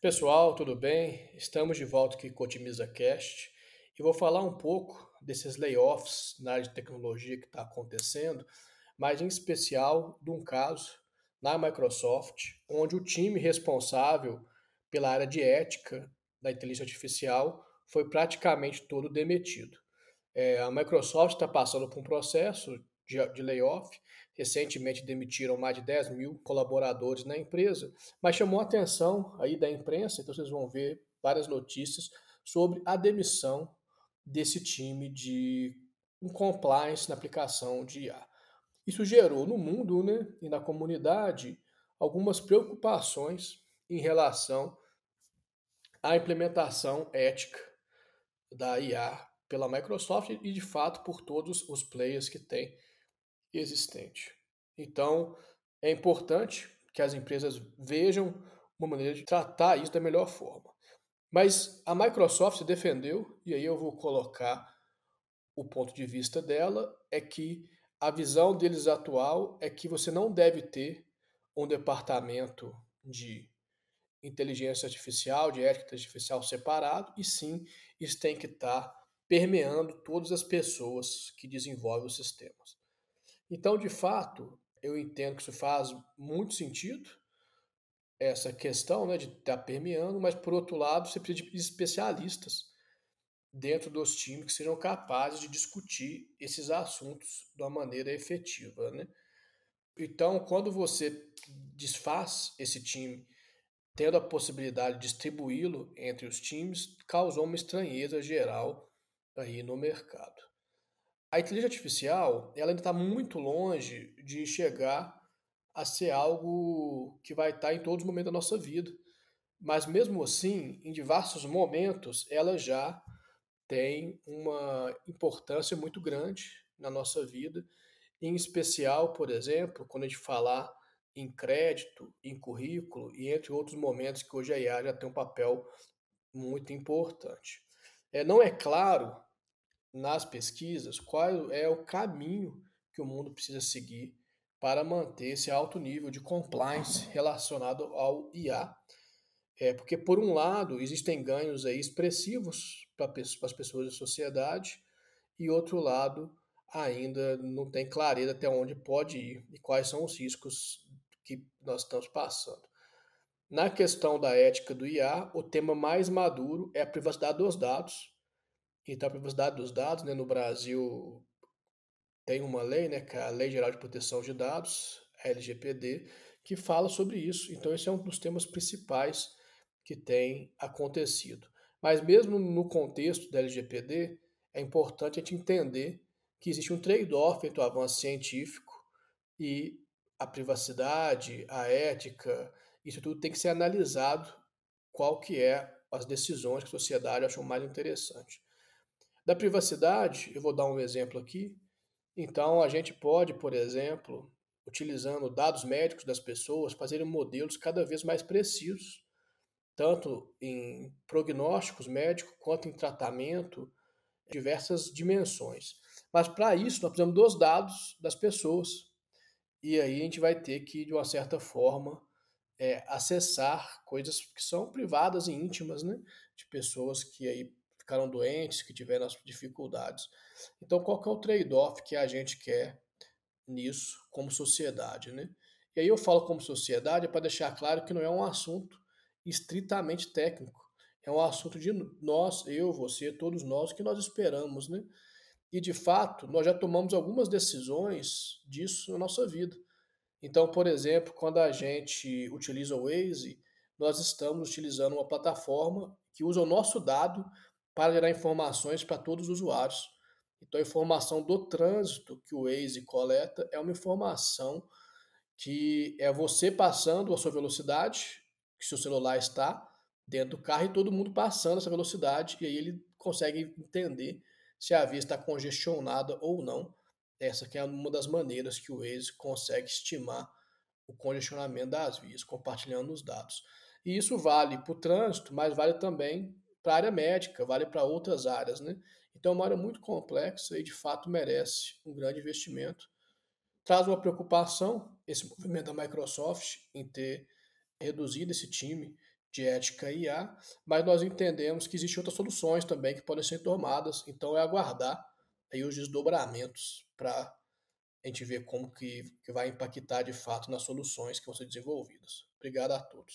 Pessoal, tudo bem? Estamos de volta aqui com o Otimiza Cast e vou falar um pouco desses layoffs na área de tecnologia que está acontecendo, mas em especial de um caso na Microsoft, onde o time responsável pela área de ética da inteligência artificial foi praticamente todo demitido. É, a Microsoft está passando por um processo de, de layoff. Recentemente demitiram mais de 10 mil colaboradores na empresa, mas chamou a atenção aí da imprensa, então vocês vão ver várias notícias sobre a demissão desse time de compliance na aplicação de IA. Isso gerou no mundo né, e na comunidade algumas preocupações em relação à implementação ética da IA pela Microsoft e, de fato, por todos os players que tem existente. Então, é importante que as empresas vejam uma maneira de tratar isso da melhor forma. Mas a Microsoft se defendeu, e aí eu vou colocar o ponto de vista dela, é que a visão deles atual é que você não deve ter um departamento de inteligência artificial, de ética artificial separado, e sim, isso tem que estar permeando todas as pessoas que desenvolvem os sistemas. Então, de fato, eu entendo que isso faz muito sentido, essa questão né, de estar tá permeando, mas por outro lado, você precisa de especialistas dentro dos times que sejam capazes de discutir esses assuntos de uma maneira efetiva. Né? Então, quando você desfaz esse time, tendo a possibilidade de distribuí-lo entre os times, causou uma estranheza geral aí no mercado. A inteligência artificial ela ainda está muito longe de chegar a ser algo que vai estar tá em todos os momentos da nossa vida. Mas mesmo assim, em diversos momentos, ela já tem uma importância muito grande na nossa vida, em especial, por exemplo, quando a gente falar em crédito, em currículo e entre outros momentos que hoje a IA já tem um papel muito importante. É, não é claro nas pesquisas qual é o caminho que o mundo precisa seguir para manter esse alto nível de compliance relacionado ao IA. É, porque, por um lado, existem ganhos aí expressivos para as pessoas da sociedade, e outro lado, ainda não tem clareza até onde pode ir e quais são os riscos que nós estamos passando. Na questão da ética do IA, o tema mais maduro é a privacidade dos dados, então, a privacidade dos dados, né, no Brasil tem uma lei, né, que é a Lei Geral de Proteção de Dados, LGPD, que fala sobre isso. Então, esse é um dos temas principais que tem acontecido. Mas mesmo no contexto da LGPD, é importante a gente entender que existe um trade-off entre o avanço científico e a privacidade, a ética, isso tudo tem que ser analisado qual que é as decisões que a sociedade achou mais interessante. Da privacidade, eu vou dar um exemplo aqui. Então, a gente pode, por exemplo, utilizando dados médicos das pessoas, fazer modelos cada vez mais precisos, tanto em prognósticos médicos quanto em tratamento, diversas dimensões. Mas para isso, nós precisamos dos dados das pessoas. E aí a gente vai ter que, de uma certa forma, é, acessar coisas que são privadas e íntimas, né? De pessoas que aí ficaram doentes, que tiveram as dificuldades. Então, qual que é o trade-off que a gente quer nisso como sociedade, né? E aí eu falo como sociedade para deixar claro que não é um assunto estritamente técnico. É um assunto de nós, eu, você, todos nós, que nós esperamos, né? E de fato, nós já tomamos algumas decisões disso na nossa vida. Então, por exemplo, quando a gente utiliza o Waze, nós estamos utilizando uma plataforma que usa o nosso dado para gerar informações para todos os usuários. Então, a informação do trânsito que o Waze coleta é uma informação que é você passando a sua velocidade, que seu celular está dentro do carro e todo mundo passando essa velocidade, e aí ele consegue entender se a via está congestionada ou não. Essa que é uma das maneiras que o Waze consegue estimar o congestionamento das vias, compartilhando os dados. E isso vale para o trânsito, mas vale também para a área médica, vale para outras áreas, né? Então é uma área muito complexa e de fato merece um grande investimento. Traz uma preocupação esse movimento da Microsoft em ter reduzido esse time de ética IA, mas nós entendemos que existem outras soluções também que podem ser tomadas, então é aguardar aí os desdobramentos para a gente ver como que, que vai impactar de fato nas soluções que vão ser desenvolvidas. Obrigado a todos.